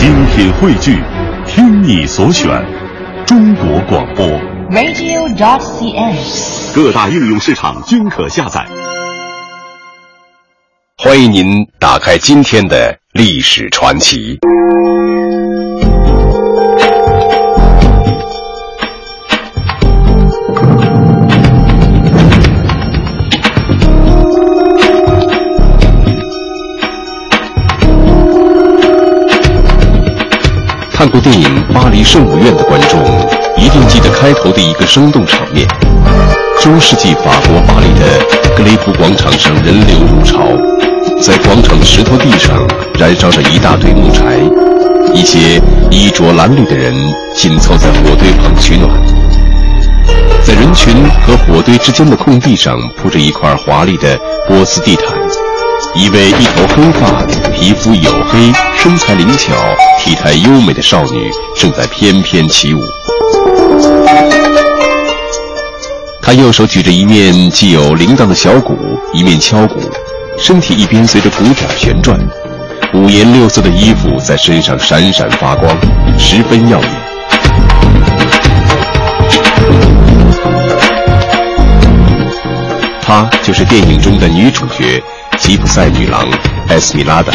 精品汇聚，听你所选，中国广播。radio.cn。各大应用市场均可下载。欢迎您打开今天的历史传奇。看过电影《巴黎圣母院》的观众一定记得开头的一个生动场面：中世纪法国巴黎的格雷夫广场上人流如潮，在广场的石头地上燃烧着一大堆木柴，一些衣着褴褛的人紧凑在火堆旁取暖。在人群和火堆之间的空地上铺着一块华丽的波斯地毯，一位一头黑发、皮肤黝黑、身材灵巧、体态优美的少女正在翩翩起舞。她右手举着一面系有铃铛的小鼓，一面敲鼓，身体一边随着鼓点旋转，五颜六色的衣服在身上闪闪发光，十分耀眼。她就是电影中的女主角吉普赛女郎艾斯米拉达。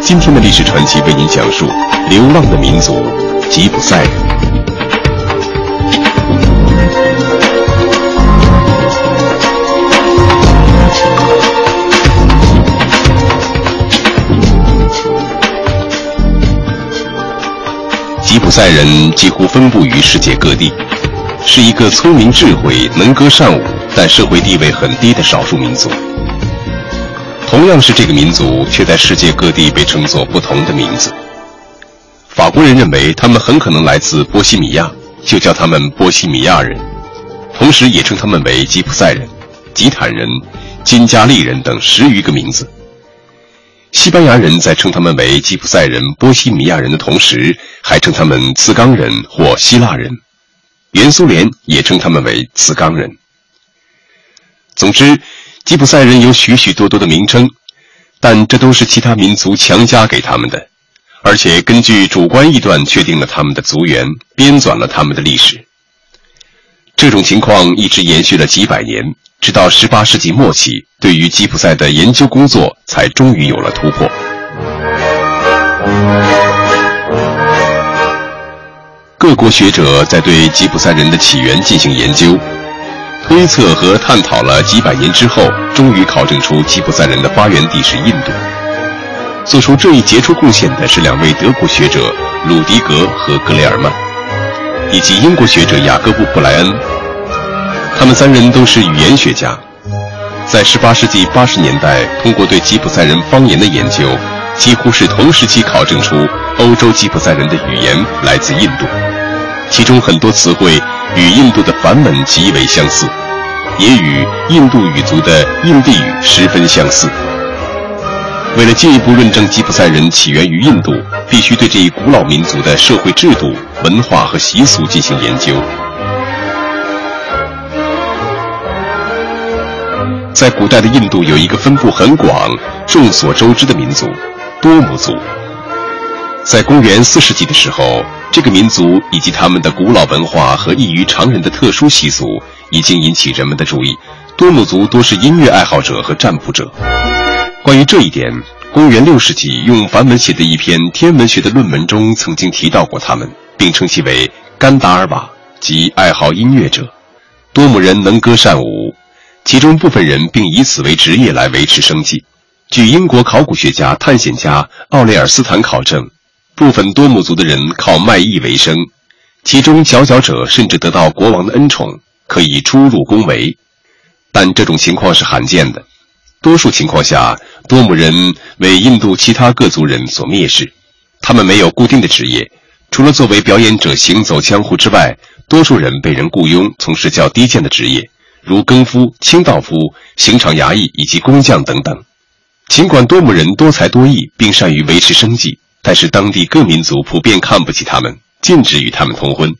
今天的历史传奇为您讲述流浪的民族吉普赛人。吉普赛人几乎分布于世界各地，是一个聪明智慧、能歌善舞，但社会地位很低的少数民族。同样是这个民族，却在世界各地被称作不同的名字。法国人认为他们很可能来自波西米亚，就叫他们波西米亚人，同时也称他们为吉普赛人、吉坦人、金加利人等十余个名字。西班牙人在称他们为吉普赛人、波西米亚人的同时，还称他们茨冈人或希腊人。原苏联也称他们为茨冈人。总之，吉普赛人有许许多多的名称，但这都是其他民族强加给他们的，而且根据主观臆断确定了他们的族源，编纂了他们的历史。这种情况一直延续了几百年。直到18世纪末期，对于吉普赛的研究工作才终于有了突破。各国学者在对吉普赛人的起源进行研究、推测和探讨了几百年之后，终于考证出吉普赛人的发源地是印度。做出这一杰出贡献的是两位德国学者鲁迪格和格雷尔曼，以及英国学者雅各布·布莱恩。他们三人都是语言学家，在18世纪80年代，通过对吉普赛人方言的研究，几乎是同时期考证出欧洲吉普赛人的语言来自印度，其中很多词汇与印度的梵文极为相似，也与印度语族的印地语十分相似。为了进一步论证吉普赛人起源于印度，必须对这一古老民族的社会制度、文化和习俗进行研究。在古代的印度有一个分布很广、众所周知的民族——多姆族。在公元四世纪的时候，这个民族以及他们的古老文化和异于常人的特殊习俗已经引起人们的注意。多姆族多是音乐爱好者和占卜者。关于这一点，公元六世纪用梵文写的一篇天文学的论文中曾经提到过他们，并称其为甘达尔瓦，即爱好音乐者。多姆人能歌善舞。其中部分人并以此为职业来维持生计。据英国考古学家、探险家奥雷尔斯坦考证，部分多姆族的人靠卖艺为生，其中佼佼者甚至得到国王的恩宠，可以出入宫闱。但这种情况是罕见的，多数情况下，多姆人为印度其他各族人所蔑视。他们没有固定的职业，除了作为表演者行走江湖之外，多数人被人雇佣从事较低贱的职业。如更夫、清道夫、刑场衙役以及工匠等等。尽管多姆人多才多艺，并善于维持生计，但是当地各民族普遍看不起他们，禁止与他们通婚。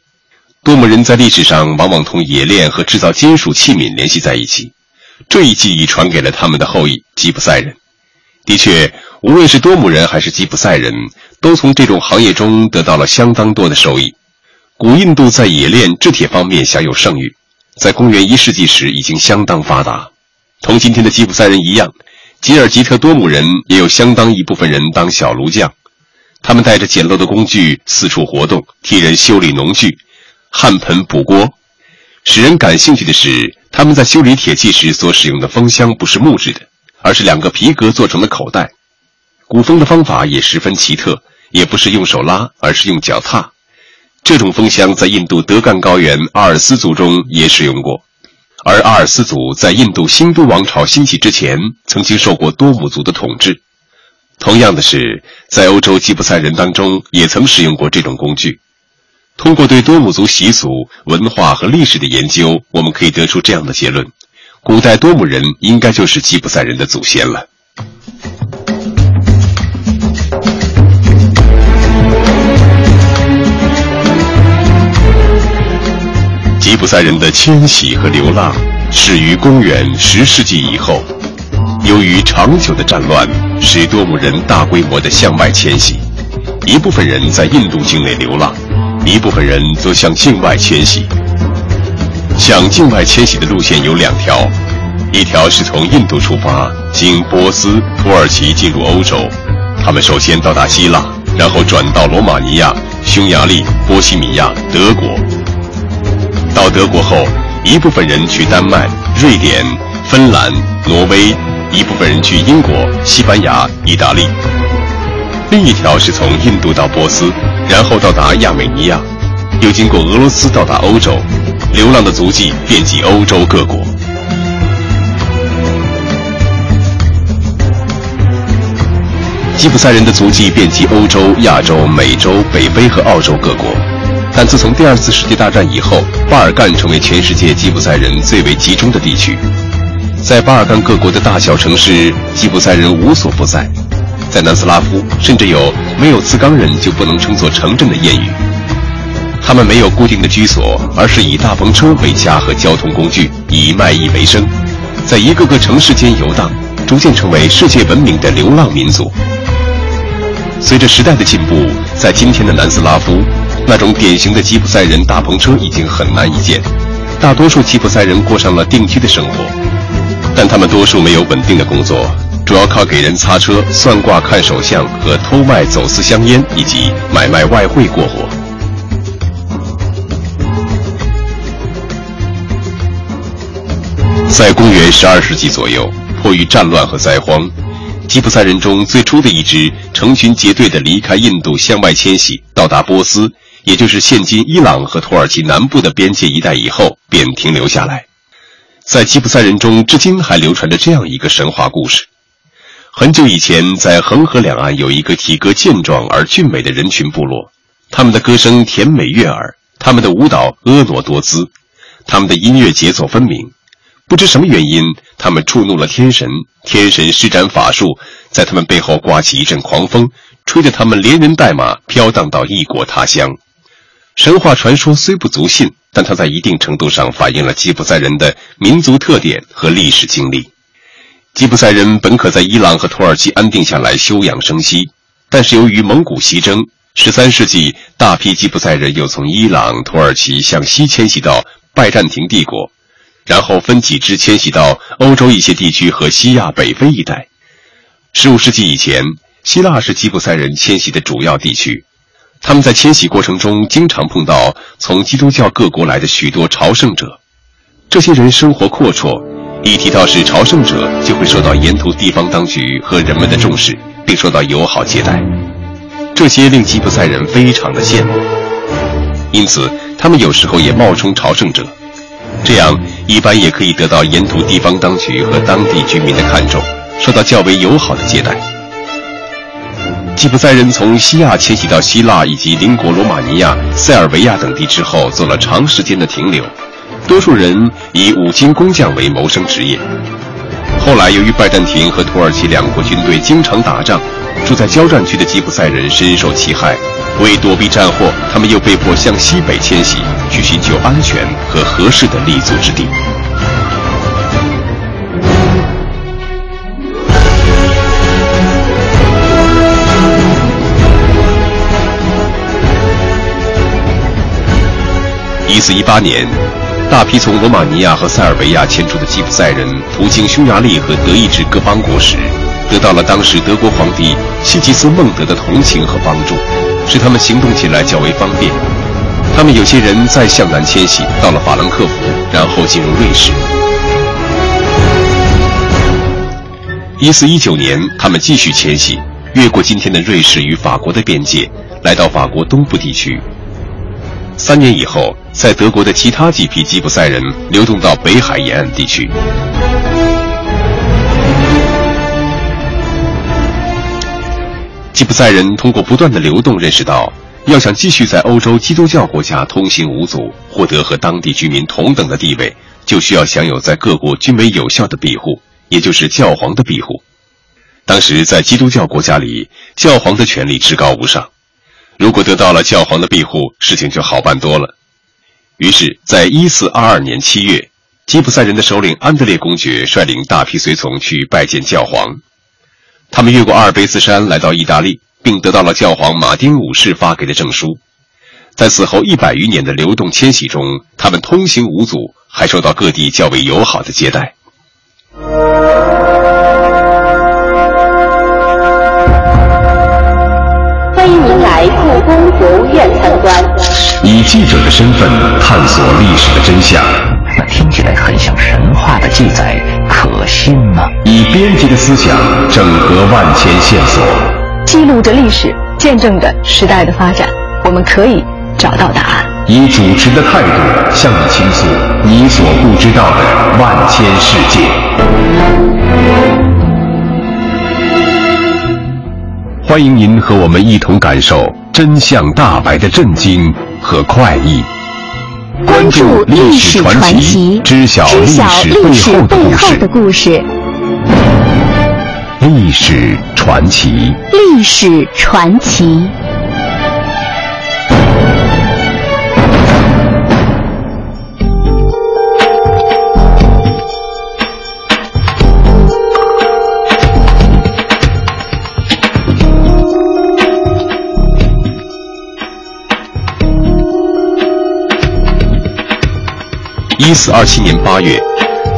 多姆人在历史上往往同冶炼和制造金属器皿联系在一起，这一技艺传给了他们的后裔吉普赛人。的确，无论是多姆人还是吉普赛人，都从这种行业中得到了相当多的收益。古印度在冶炼制铁方面享有盛誉，在公元一世纪时已经相当发达。同今天的吉普赛人一样，吉尔吉特多姆人也有相当一部分人当小炉匠，他们带着简陋的工具四处活动，替人修理农具、焊盆、补锅。使人感兴趣的是，他们在修理铁器时所使用的风箱不是木质的。而是两个皮革做成的口袋，鼓风的方法也十分奇特，也不是用手拉，而是用脚踏。这种风箱在印度德干高原阿尔斯族中也使用过，而阿尔斯族在印度新都王朝兴起之前，曾经受过多姆族的统治。同样的是，在欧洲吉普赛人当中也曾使用过这种工具。通过对多姆族习俗、文化和历史的研究，我们可以得出这样的结论。古代多姆人应该就是吉普赛人的祖先了。吉普赛人的迁徙和流浪始于公元十世纪以后，由于长久的战乱，使多姆人大规模的向外迁徙，一部分人在印度境内流浪，一部分人则向境外迁徙。向境外迁徙的路线有两条，一条是从印度出发，经波斯、土耳其进入欧洲。他们首先到达希腊，然后转到罗马尼亚、匈牙利、波西米亚、德国。到德国后，一部分人去丹麦、瑞典、芬兰、挪威；一部分人去英国、西班牙、意大利。另一条是从印度到波斯，然后到达亚美尼亚，又经过俄罗斯到达欧洲。流浪的足迹遍及欧洲各国，吉普赛人的足迹遍及欧洲、亚洲、美洲、北非和澳洲各国。但自从第二次世界大战以后，巴尔干成为全世界吉普赛人最为集中的地区。在巴尔干各国的大小城市，吉普赛人无所不在。在南斯拉夫，甚至有“没有茨冈人就不能称作城镇”的谚语。他们没有固定的居所，而是以大篷车为家和交通工具，以卖艺为生，在一个个城市间游荡，逐渐成为世界闻名的流浪民族。随着时代的进步，在今天的南斯拉夫，那种典型的吉普赛人大篷车已经很难一见，大多数吉普赛人过上了定居的生活，但他们多数没有稳定的工作，主要靠给人擦车、算卦、看手相和偷卖、走私香烟以及买卖外汇过活。在公元十二世纪左右，迫于战乱和灾荒，吉普赛人中最初的一支成群结队的离开印度向外迁徙，到达波斯，也就是现今伊朗和土耳其南部的边界一带以后，便停留下来。在吉普赛人中，至今还流传着这样一个神话故事：很久以前，在恒河两岸有一个体格健壮而俊美的人群部落，他们的歌声甜美悦耳，他们的舞蹈婀娜多姿，他们的音乐节奏分明。不知什么原因，他们触怒了天神。天神施展法术，在他们背后刮起一阵狂风，吹着他们连人带马飘荡到异国他乡。神话传说虽不足信，但它在一定程度上反映了吉普赛人的民族特点和历史经历。吉普赛人本可在伊朗和土耳其安定下来休养生息，但是由于蒙古西征，十三世纪大批吉普赛人又从伊朗、土耳其向西迁徙到拜占庭帝国。然后分几支迁徙到欧洲一些地区和西亚、北非一带。十五世纪以前，希腊是吉普赛人迁徙的主要地区。他们在迁徙过程中经常碰到从基督教各国来的许多朝圣者。这些人生活阔绰，一提到是朝圣者，就会受到沿途地方当局和人们的重视，并受到友好接待。这些令吉普赛人非常的羡慕，因此他们有时候也冒充朝圣者。这样一般也可以得到沿途地方当局和当地居民的看重，受到较为友好的接待。吉普赛人从西亚迁徙到希腊以及邻国罗马尼亚、塞尔维亚等地之后，做了长时间的停留。多数人以五金工匠为谋生职业。后来由于拜占庭和土耳其两国军队经常打仗，住在交战区的吉普赛人深受其害。为躲避战祸，他们又被迫向西北迁徙，去寻求安全和合适的立足之地。1418年，大批从罗马尼亚和塞尔维亚迁出的吉普赛人途经匈牙利和德意志各邦国时，得到了当时德国皇帝西吉斯孟德的同情和帮助，使他们行动起来较为方便。他们有些人再向南迁徙，到了法兰克福，然后进入瑞士。1419年，他们继续迁徙，越过今天的瑞士与法国的边界，来到法国东部地区。三年以后，在德国的其他几批吉普赛人流动到北海沿岸地区。吉普赛人通过不断的流动，认识到要想继续在欧洲基督教国家通行无阻，获得和当地居民同等的地位，就需要享有在各国均为有效的庇护，也就是教皇的庇护。当时在基督教国家里，教皇的权力至高无上。如果得到了教皇的庇护，事情就好办多了。于是，在一四二二年七月，吉普赛人的首领安德烈公爵率领大批随从去拜见教皇。他们越过阿尔卑斯山来到意大利，并得到了教皇马丁五世发给的证书。在此后一百余年的流动迁徙中，他们通行无阻，还受到各地较为友好的接待。故宫博物院参观，以记者的身份探索历史的真相。那听起来很像神话的记载，可信吗？以编辑的思想整合万千线索，记录着历史，见证着时代的发展。我们可以找到答案。以主持的态度向你倾诉你所不知道的万千世界。欢迎您和我们一同感受真相大白的震惊和快意。关注历史传奇，知晓历史背后的故事。历史传奇，历史传奇。一四二七年八月，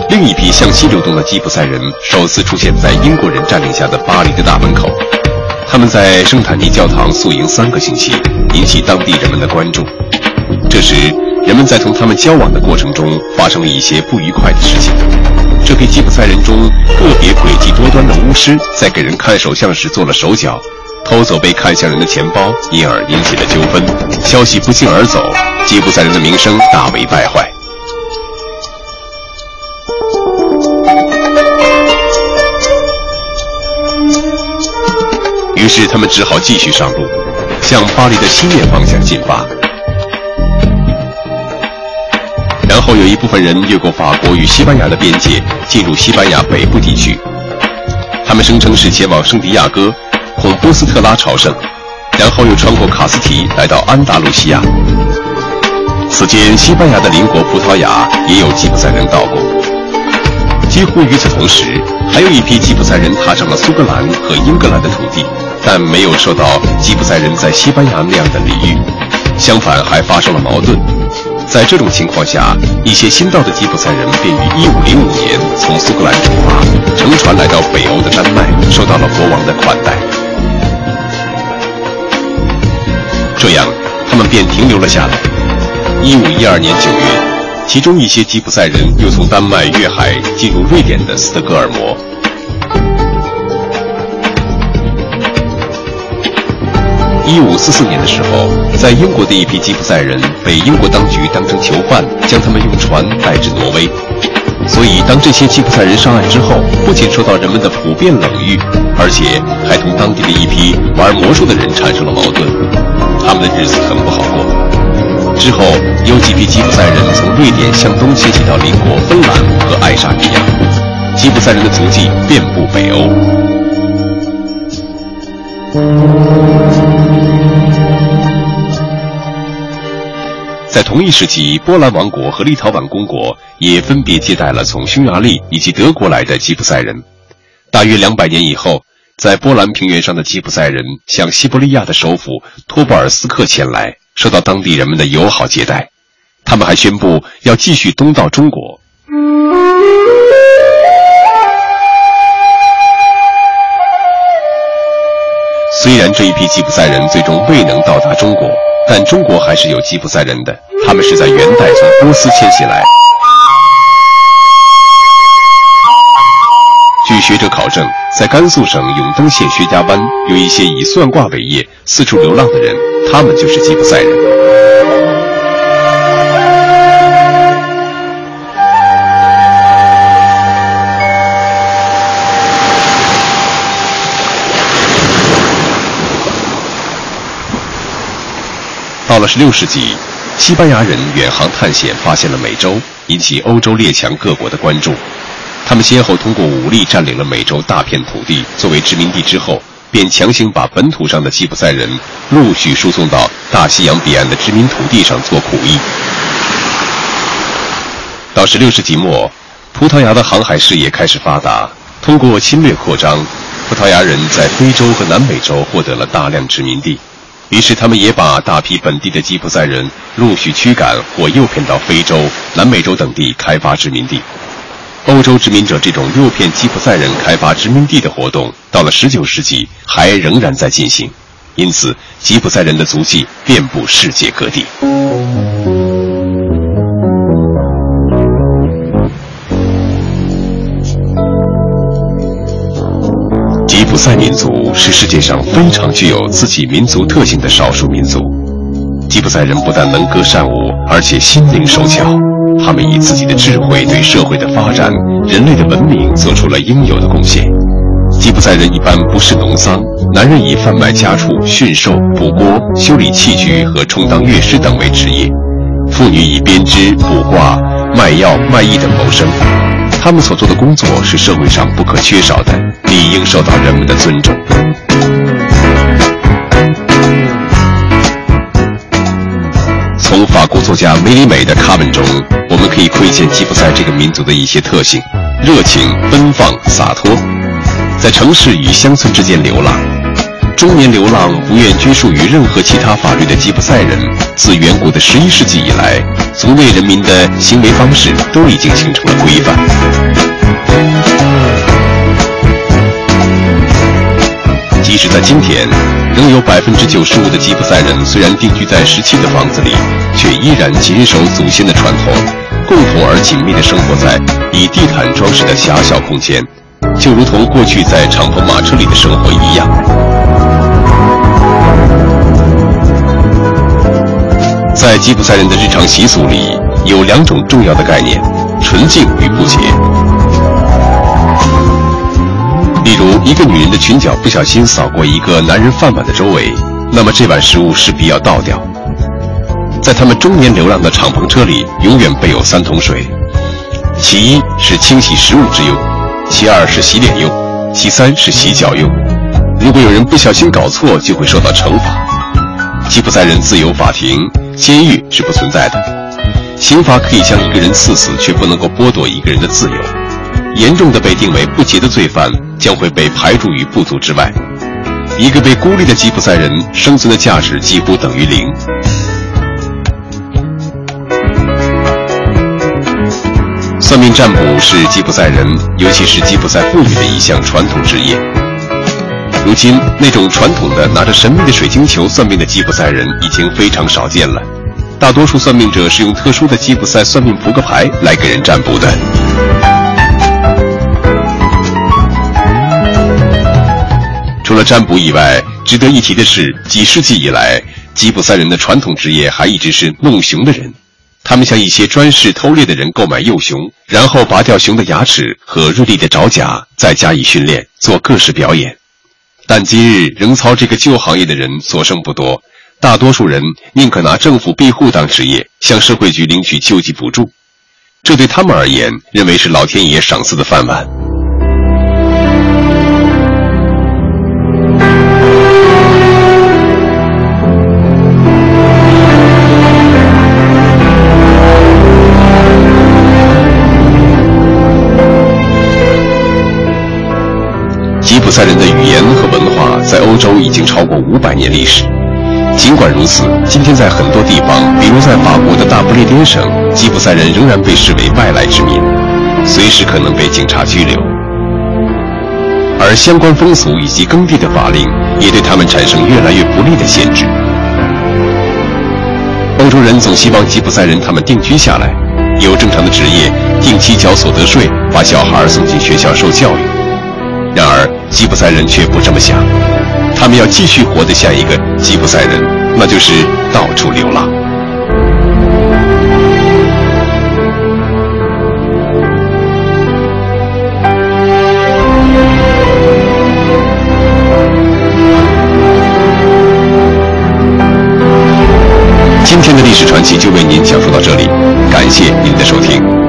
另一批向西流动的吉普赛人首次出现在英国人占领下的巴黎的大门口。他们在圣坦尼教堂宿营三个星期，引起当地人们的关注。这时，人们在同他们交往的过程中发生了一些不愉快的事情。这批吉普赛人中个别诡计多端的巫师在给人看手相时做了手脚，偷走被看相人的钱包，因而引起了纠纷。消息不胫而走，吉普赛人的名声大为败坏。于是他们只好继续上路，向巴黎的西面方向进发。然后有一部分人越过法国与西班牙的边界，进入西班牙北部地区。他们声称是前往圣地亚哥、孔波斯特拉朝圣，然后又穿过卡斯提来到安达卢西亚。此间，西班牙的邻国葡萄牙也有吉普赛人到过。几乎与此同时，还有一批吉普赛人踏上了苏格兰和英格兰的土地。但没有受到吉普赛人在西班牙那样的礼遇，相反还发生了矛盾。在这种情况下，一些新到的吉普赛人便于1505年从苏格兰出发，乘船来到北欧的丹麦，受到了国王的款待。这样，他们便停留了下来。1512年9月，其中一些吉普赛人又从丹麦越海进入瑞典的斯德哥尔摩。一五四四年的时候，在英国的一批吉普赛人被英国当局当成囚犯，将他们用船带至挪威。所以，当这些吉普赛人上岸之后，不仅受到人们的普遍冷遇，而且还同当地的一批玩魔术的人产生了矛盾。他们的日子很不好过。之后，有几批吉普赛人从瑞典向东迁徙到邻国芬兰和爱沙尼亚，吉普赛人的足迹遍布北欧。在同一时期，波兰王国和立陶宛公国也分别接待了从匈牙利以及德国来的吉普赛人。大约两百年以后，在波兰平原上的吉普赛人向西伯利亚的首府托布尔斯克前来，受到当地人们的友好接待。他们还宣布要继续东到中国。虽然这一批吉普赛人最终未能到达中国，但中国还是有吉普赛人的。他们是在元代从波斯迁徙来。据学者考证，在甘肃省永登县薛家湾有一些以算卦为业、四处流浪的人，他们就是吉普赛人。到了16世纪，西班牙人远航探险，发现了美洲，引起欧洲列强各国的关注。他们先后通过武力占领了美洲大片土地作为殖民地之后，便强行把本土上的吉普赛人陆续输送到大西洋彼岸的殖民土地上做苦役。到16世纪末，葡萄牙的航海事业开始发达，通过侵略扩张，葡萄牙人在非洲和南美洲获得了大量殖民地。于是，他们也把大批本地的吉普赛人陆续驱赶或诱骗到非洲、南美洲等地开发殖民地。欧洲殖民者这种诱骗吉普赛人开发殖民地的活动，到了19世纪还仍然在进行。因此，吉普赛人的足迹遍布世界各地。吉普赛民族是世界上非常具有自己民族特性的少数民族。吉普赛人不但能歌善舞，而且心灵手巧。他们以自己的智慧对社会的发展、人类的文明做出了应有的贡献。吉普赛人一般不是农桑，男人以贩卖家畜、驯兽、捕锅、修理器具和充当乐师等为职业；妇女以编织、卜卦、卖药、卖艺等谋生。他们所做的工作是社会上不可缺少的，理应受到人们的尊重。从法国作家梅里美的卡文中，我们可以窥见吉普赛这个民族的一些特性：热情、奔放、洒脱，在城市与乡村之间流浪。中年流浪、不愿拘束于任何其他法律的吉普赛人，自远古的十一世纪以来，族内人民的行为方式都已经形成了规范。即使在今天，仍有百分之九十五的吉普赛人虽然定居在十七的房子里，却依然谨守祖先的传统，共同而紧密地生活在以地毯装饰的狭小空间，就如同过去在敞篷马车里的生活一样。在吉普赛人的日常习俗里，有两种重要的概念：纯净与不洁。例如，一个女人的裙角不小心扫过一个男人饭碗的周围，那么这碗食物势必要倒掉。在他们中年流浪的敞篷车里，永远备有三桶水，其一是清洗食物之用，其二是洗脸用，其三是洗脚用。如果有人不小心搞错，就会受到惩罚。吉普赛人自由法庭，监狱是不存在的。刑罚可以将一个人刺死，却不能够剥夺一个人的自由。严重的被定为不洁的罪犯，将会被排除于部族之外。一个被孤立的吉普赛人，生存的价值几乎等于零。算命占卜是吉普赛人，尤其是吉普赛妇女的一项传统职业。如今，那种传统的拿着神秘的水晶球算命的吉普赛人已经非常少见了。大多数算命者是用特殊的吉普赛算命扑克牌来给人占卜的。除了占卜以外，值得一提的是，几世纪以来，吉普赛人的传统职业还一直是弄熊的人。他们向一些专事偷猎的人购买幼熊，然后拔掉熊的牙齿和锐利的爪甲，再加以训练，做各式表演。但今日仍操这个旧行业的人所剩不多，大多数人宁可拿政府庇护当职业，向社会局领取救济补助，这对他们而言，认为是老天爷赏赐的饭碗。吉普赛人的语言和文化在欧洲已经超过五百年历史。尽管如此，今天在很多地方，比如在法国的大不列颠省，吉普赛人仍然被视为外来之民，随时可能被警察拘留。而相关风俗以及耕地的法令，也对他们产生越来越不利的限制。欧洲人总希望吉普赛人他们定居下来，有正常的职业，定期缴所得税，把小孩送进学校受教育。然而，吉普赛人却不这么想。他们要继续活得像一个吉普赛人，那就是到处流浪。今天的历史传奇就为您讲述到这里，感谢您的收听。